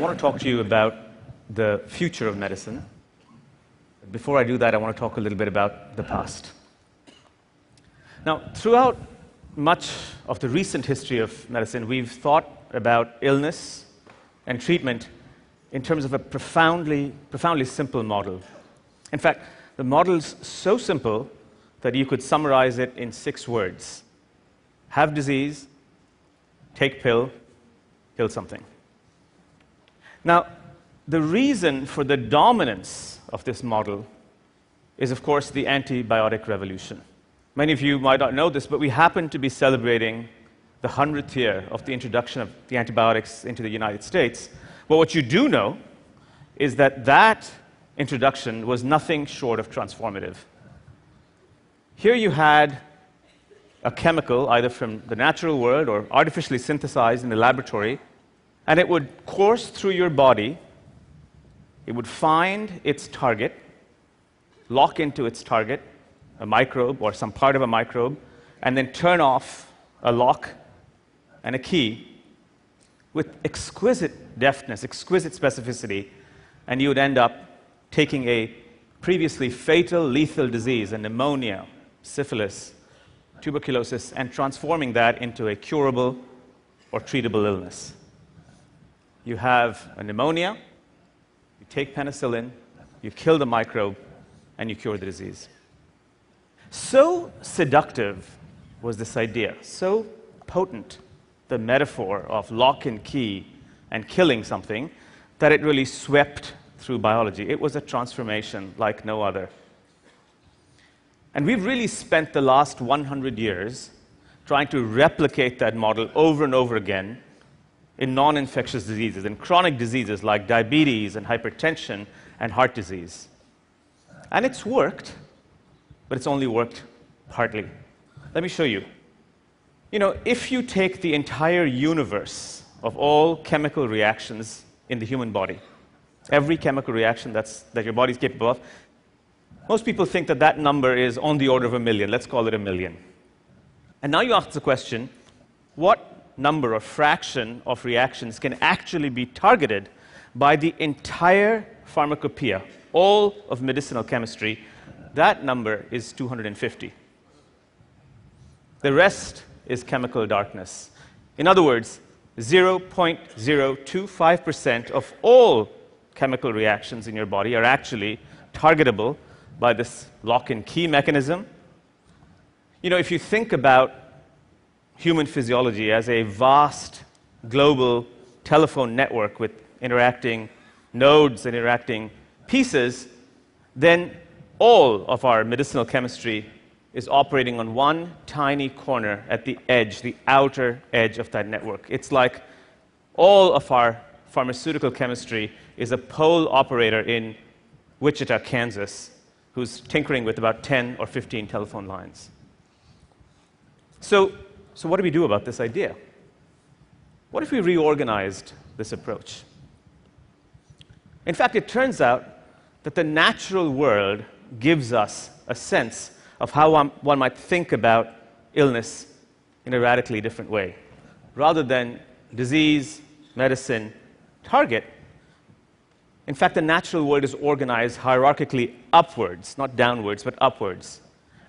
want to talk to you about the future of medicine. Before I do that, I want to talk a little bit about the past. Now, throughout much of the recent history of medicine, we've thought about illness and treatment in terms of a profoundly, profoundly simple model. In fact, the model's so simple that you could summarize it in six words have disease, take pill, kill something. Now, the reason for the dominance of this model is, of course, the antibiotic revolution. Many of you might not know this, but we happen to be celebrating the 100th year of the introduction of the antibiotics into the United States. But what you do know is that that introduction was nothing short of transformative. Here you had a chemical, either from the natural world or artificially synthesized in the laboratory, and it would course through your body. It would find its target, lock into its target, a microbe or some part of a microbe, and then turn off a lock and a key with exquisite deftness, exquisite specificity, and you would end up taking a previously fatal, lethal disease, a pneumonia, syphilis, tuberculosis, and transforming that into a curable or treatable illness. You have a pneumonia, you take penicillin, you kill the microbe, and you cure the disease. So seductive was this idea, so potent the metaphor of lock and key and killing something that it really swept through biology. It was a transformation like no other. And we've really spent the last 100 years trying to replicate that model over and over again in non infectious diseases, in chronic diseases like diabetes and hypertension and heart disease. And it's worked, but it's only worked partly. Let me show you. You know, if you take the entire universe of all chemical reactions in the human body, every chemical reaction that's, that your body is capable of, most people think that that number is on the order of a million. Let's call it a million. And now you ask the question what number or fraction of reactions can actually be targeted by the entire pharmacopoeia, all of medicinal chemistry? That number is 250. The rest is chemical darkness. In other words, 0.025% of all chemical reactions in your body are actually targetable by this lock and key mechanism. You know, if you think about human physiology as a vast global telephone network with interacting nodes and interacting pieces, then all of our medicinal chemistry is operating on one tiny corner at the edge, the outer edge of that network. It's like all of our pharmaceutical chemistry is a pole operator in Wichita, Kansas, who's tinkering with about 10 or 15 telephone lines. So, so what do we do about this idea? What if we reorganized this approach? In fact, it turns out that the natural world gives us a sense of how one, might think about illness in a radically different way. Rather than disease, medicine, target, in fact, the natural world is organized hierarchically upwards, not downwards, but upwards.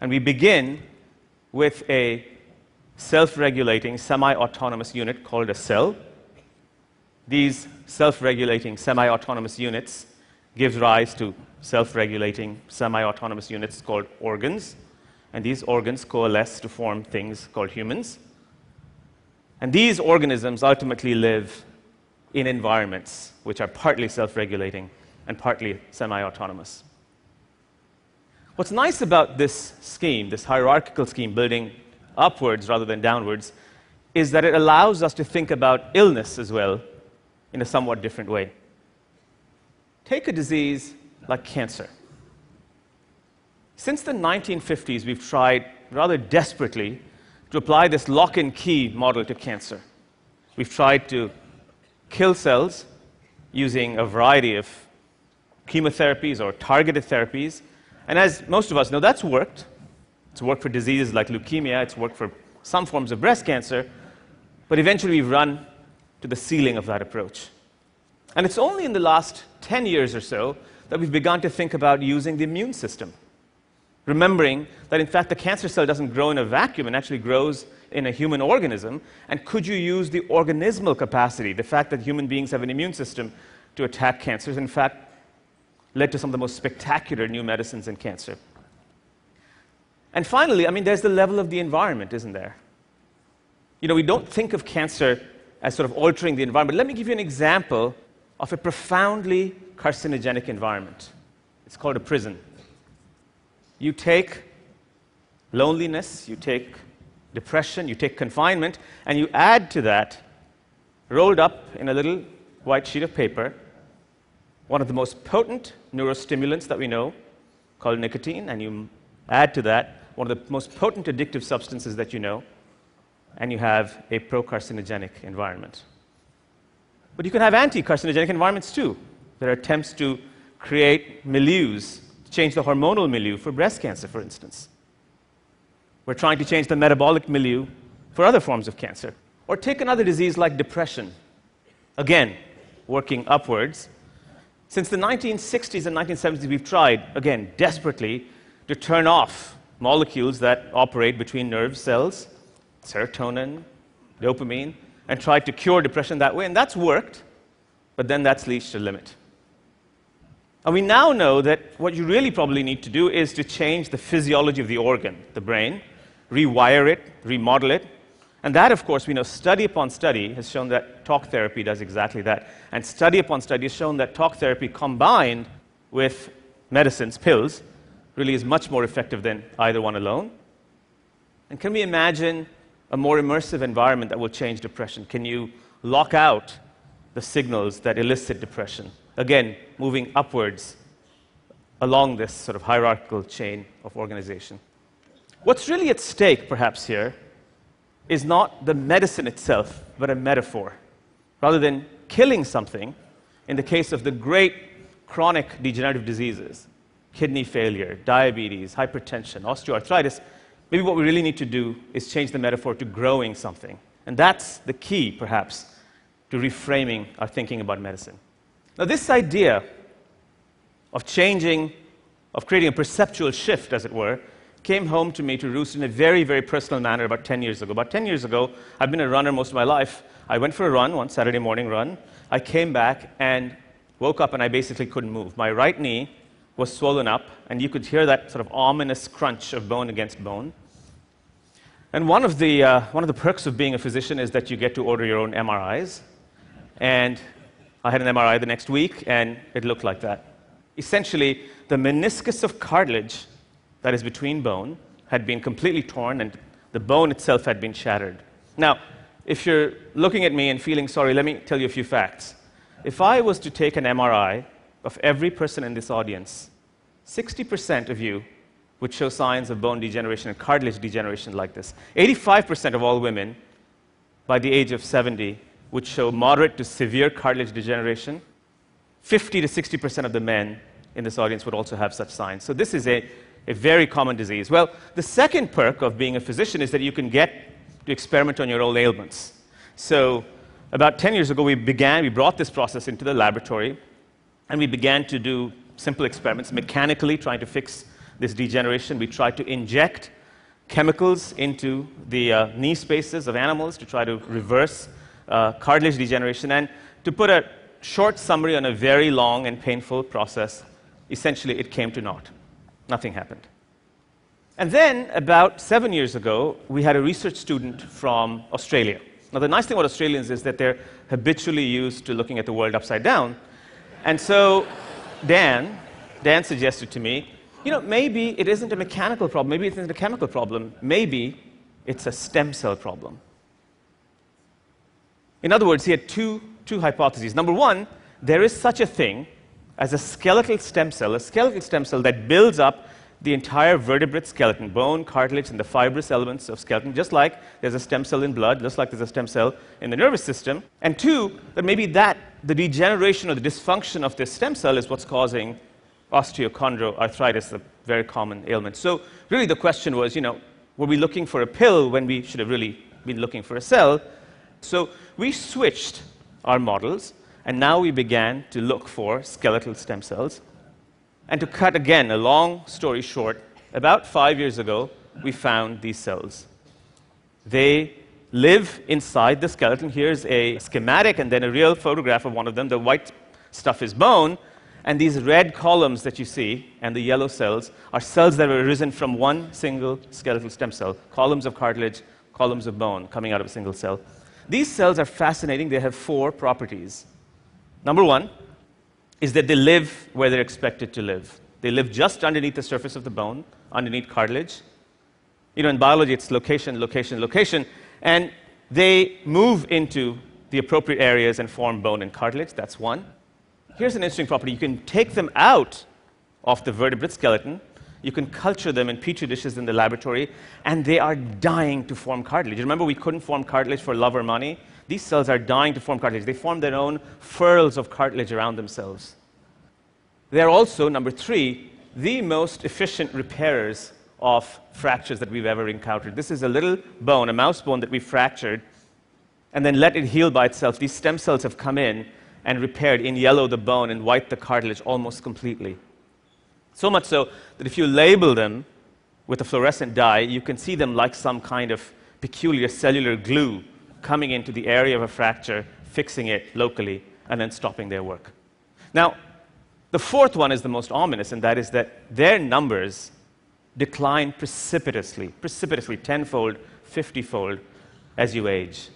And we begin with a self regulating, semi autonomous unit called a cell. These self regulating, semi autonomous units gives rise to self regulating, semi autonomous units called organs. And these organs coalesce to form things called humans. And these organisms ultimately live in environments which are partly self regulating and partly semi autonomous. What's nice about this scheme, this hierarchical scheme, building upwards rather than downwards, is that it allows us to think about illness as well in a somewhat different way. Take a disease like cancer. Since the 1950s, we've tried rather desperately to apply this lock and key model to cancer. We've tried to kill cells using a variety of chemotherapies or targeted therapies. And as most of us know, that's worked. It's worked for diseases like leukemia, it's worked for some forms of breast cancer, but eventually we've run to the ceiling of that approach. And it's only in the last 10 years or so that we've begun to think about using the immune system. Remembering that, in fact, the cancer cell doesn't grow in a vacuum it actually grows in a human organism. And could you use the organismal capacity, the fact that human beings have an immune system to attack cancers, in fact, led to some of the most spectacular new medicines in cancer. And finally, I mean, there's the level of the environment, isn't there? You know, we don't think of cancer as sort of altering the environment. Let me give you an example of a profoundly carcinogenic environment. It's called a prison. You take loneliness, you take depression, you take confinement, and you add to that, rolled up in a little white sheet of paper, one of the most potent neurostimulants that we know, called nicotine, and you add to that one of the most potent addictive substances that you know, and you have a procarcinogenic environment. But you can have anti carcinogenic environments too. There are attempts to create milieus, change the hormonal milieu for breast cancer, for instance. We're trying to change the metabolic milieu for other forms of cancer. Or take another disease like depression. Again, working upwards. Since the 1960s and 1970s, we've tried, again, desperately, to turn off molecules that operate between nerve cells, serotonin, dopamine, and tried to cure depression that way. And that's worked, but then that's reached a limit. And we now know that what you really probably need to do is to change the physiology of the organ, the brain, rewire it, remodel it. And that, of course, we know study upon study has shown that talk therapy does exactly that. And study upon study has shown that talk therapy combined with medicines, pills, really is much more effective than either one alone. And can we imagine a more immersive environment that will change depression? Can you lock out the signals that elicit depression? Again, moving upwards along this sort of hierarchical chain of organization. What's really at stake, perhaps, here is not the medicine itself, but a metaphor. Rather than killing something, in the case of the great chronic degenerative diseases, kidney failure, diabetes, hypertension, osteoarthritis, maybe what we really need to do is change the metaphor to growing something. And that's the key, perhaps, to reframing our thinking about medicine. Now, this idea of changing, of creating a perceptual shift, as it were, came home to me to roost in a very, very personal manner about 10 years ago. About 10 years ago, I've been a runner most of my life. I went for a run, one Saturday morning run. I came back and woke up and I basically couldn't move. My right knee was swollen up, and you could hear that sort of ominous crunch of bone against bone. And one of the, uh, one of the perks of being a physician is that you get to order your own MRIs. And I had an MRI the next week, and it looked like that. Essentially, the meniscus of cartilage that is between bone had been completely torn, and the bone itself had been shattered. Now, if you're looking at me and feeling sorry, let me tell you a few facts. If I was to take an MRI of every person in this audience, 60% of you would show signs of bone degeneration and cartilage degeneration like this. 85% of all women by the age of 70 would show moderate to severe cartilage degeneration. 50 to 60% of the men in this audience would also have such signs. So, this is a, a very common disease. Well, the second perk of being a physician is that you can get to experiment on your own ailments. So, about 10 years ago, we began, we brought this process into the laboratory, and we began to do simple experiments, mechanically trying to fix this degeneration. We tried to inject chemicals into the uh, knee spaces of animals to try to reverse uh, cartilage degeneration. And to put a short summary on a very long and painful process, essentially it came to naught. Nothing happened. And then, about seven years ago, we had a research student from Australia. Now, the nice thing about Australians is that they're habitually used to looking at the world upside down. And so, Dan, Dan suggested to me, you know, maybe it isn't a mechanical problem, maybe it isn't a chemical problem, maybe it's a stem cell problem. In other words, he had two, two hypotheses. Number one, there is such a thing as a skeletal stem cell, a skeletal stem cell that builds up the entire vertebrate skeleton, bone, cartilage, and the fibrous elements of skeleton, just like there's a stem cell in blood, just like there's a stem cell in the nervous system. And two, that maybe that, the degeneration or the dysfunction of this stem cell is what's causing osteochondroarthritis, a very common ailment. So really the question was, you know, were we looking for a pill when we should have really been looking for a cell? So we switched our models And now we began to look for skeletal stem cells. And to cut again a long story short, about five years ago, we found these cells. They live inside the skeleton. Here's a schematic and then a real photograph of one of them. The white stuff is bone, and these red columns that you see and the yellow cells are cells that have arisen from one single skeletal stem cell, columns of cartilage, columns of bone coming out of a single cell. These cells are fascinating. They have four properties. Number one is that they live where they're expected to live. They live just underneath the surface of the bone, underneath cartilage. You know, in biology, it's location, location, location. And they move into the appropriate areas and form bone and cartilage. That's one. Here's an interesting property you can take them out of the vertebrate skeleton, you can culture them in petri dishes in the laboratory, and they are dying to form cartilage. Remember, we couldn't form cartilage for love or money? These cells are dying to form cartilage. They form their own furls of cartilage around themselves. They're also, number three, the most efficient repairers of fractures that we've ever encountered. This is a little bone, a mouse bone that we fractured, and then let it heal by itself. These stem cells have come in and repaired in yellow the bone and white the cartilage almost completely. So much so that if you label them with a fluorescent dye, you can see them like some kind of peculiar cellular glue coming into the area of a fracture, fixing it locally, and then stopping their work. Now, the fourth one is the most ominous, and that is that their numbers decline precipitously, precipitously, tenfold, fiftyfold as you age.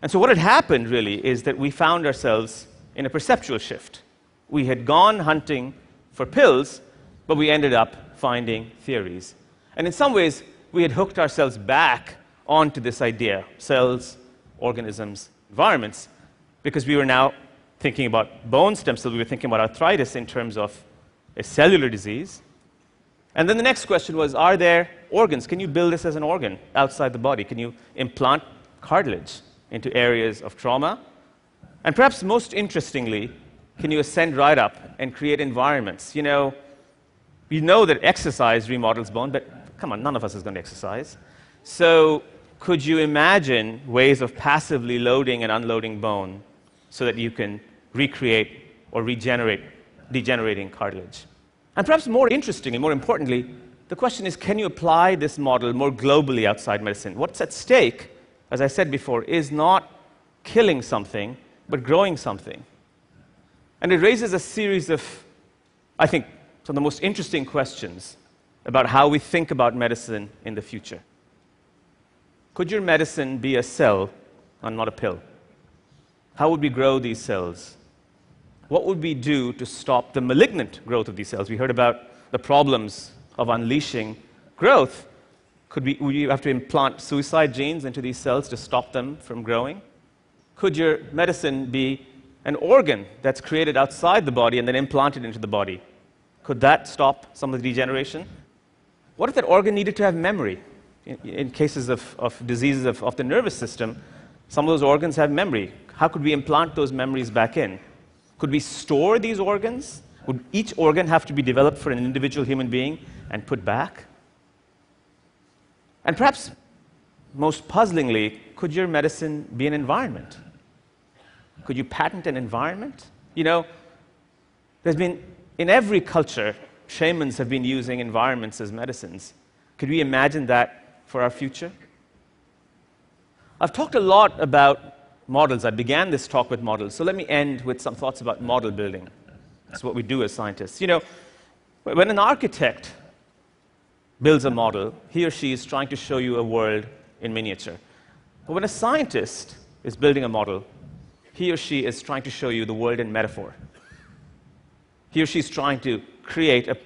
And so, what had happened really is that we found ourselves in a perceptual shift. We had gone hunting for pills, but we ended up finding theories. And in some ways, we had hooked ourselves back onto this idea cells, organisms, environments, because we were now thinking about bone stem cells, we were thinking about arthritis in terms of a cellular disease. And then the next question was Are there organs? Can you build this as an organ outside the body? Can you implant cartilage? into areas of trauma. And perhaps most interestingly, can you ascend right up and create environments? You know, we know that exercise remodels bone, but come on, none of us is going to exercise. So, could you imagine ways of passively loading and unloading bone so that you can recreate or regenerate degenerating cartilage? And perhaps more interestingly, more importantly, the question is can you apply this model more globally outside medicine? What's at stake as I said before, is not killing something, but growing something. And it raises a series of, I think, some of the most interesting questions about how we think about medicine in the future. Could your medicine be a cell and not a pill? How would we grow these cells? What would we do to stop the malignant growth of these cells? We heard about the problems of unleashing growth. Could we, would you have to implant suicide genes into these cells to stop them from growing? Could your medicine be an organ that's created outside the body and then implanted into the body? Could that stop some of the degeneration? What if that organ needed to have memory? In, in cases of, of diseases of, of the nervous system, some of those organs have memory. How could we implant those memories back in? Could we store these organs? Would each organ have to be developed for an individual human being and put back? And perhaps most puzzlingly, could your medicine be an environment? Could you patent an environment? You know, there's been, in every culture, shamans have been using environments as medicines. Could we imagine that for our future? I've talked a lot about models. I began this talk with models. So let me end with some thoughts about model building. That's what we do as scientists. You know, when an architect builds a model, he or she is trying to show you a world in miniature. But when a scientist is building a model, he or she is trying to show you the world in metaphor. He or she is trying to create a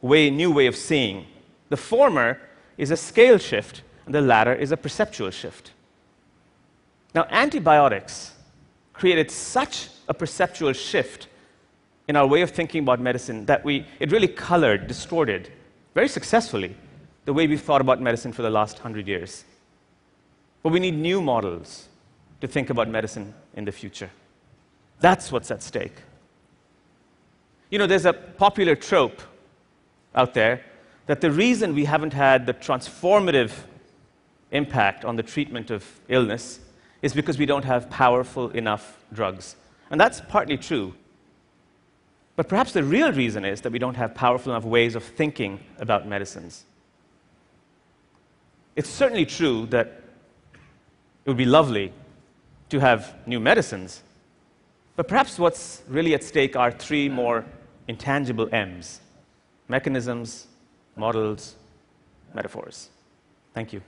way, new way of seeing. The former is a scale shift, and the latter is a perceptual shift. Now, antibiotics created such a perceptual shift in our way of thinking about medicine that we, it really colored, distorted very successfully the way we've thought about medicine for the last hundred years. But we need new models to think about medicine in the future. That's what's at stake. You know, there's a popular trope out there that the reason we haven't had the transformative impact on the treatment of illness is because we don't have powerful enough drugs. And that's partly true. But perhaps the real reason is that we don't have powerful enough ways of thinking about medicines. It's certainly true that it would be lovely to have new medicines, but perhaps what's really at stake are three more intangible M's mechanisms, models, metaphors. Thank you.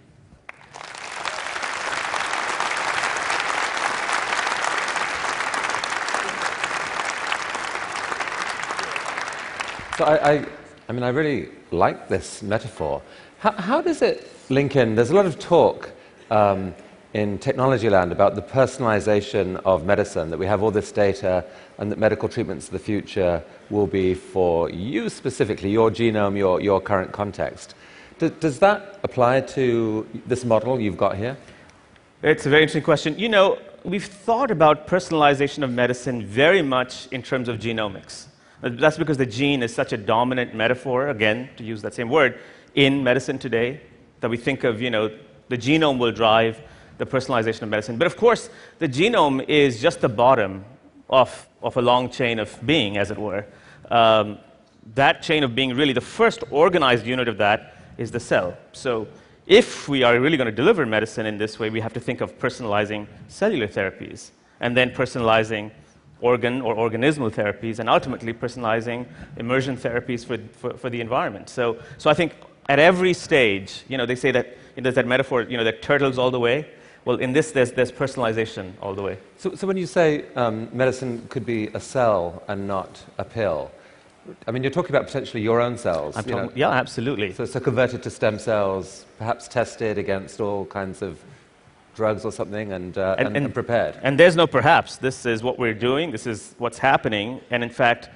So I, I, I mean, I really like this metaphor. How, how, does it link in? There's a lot of talk um, in technology land about the personalization of medicine, that we have all this data and that medical treatments of the future will be for you specifically, your genome, your, your current context. Does, does that apply to this model you've got here? It's a very interesting question. You know, we've thought about personalization of medicine very much in terms of genomics. That's because the gene is such a dominant metaphor, again, to use that same word, in medicine today, that we think of, you know, the genome will drive the personalization of medicine. But of course, the genome is just the bottom of, of a long chain of being, as it were. Um, that chain of being, really, the first organized unit of that is the cell. So if we are really going to deliver medicine in this way, we have to think of personalizing cellular therapies and then personalizing organ or organismal therapies, and ultimately personalizing immersion therapies for, for, for, the environment. So, so I think at every stage, you know, they say that there's that metaphor, you know, that turtles all the way. Well, in this, there's, there's personalization all the way. So, so when you say um, medicine could be a cell and not a pill, I mean, you're talking about potentially your own cells. You talking, yeah, absolutely. So, so converted to stem cells, perhaps tested against all kinds of drugs or something and, uh, and, and, and, prepared. And there's no perhaps. This is what we're doing, this is what's happening. And in fact,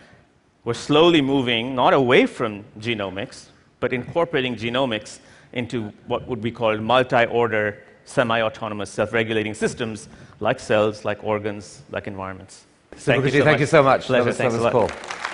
we're slowly moving not away from genomics, but incorporating genomics into what would be called multi order, semi autonomous, self regulating systems like cells, like organs, like environments. Thank, you, so, thank you so much. Pleasure. That was, Thanks that was cool.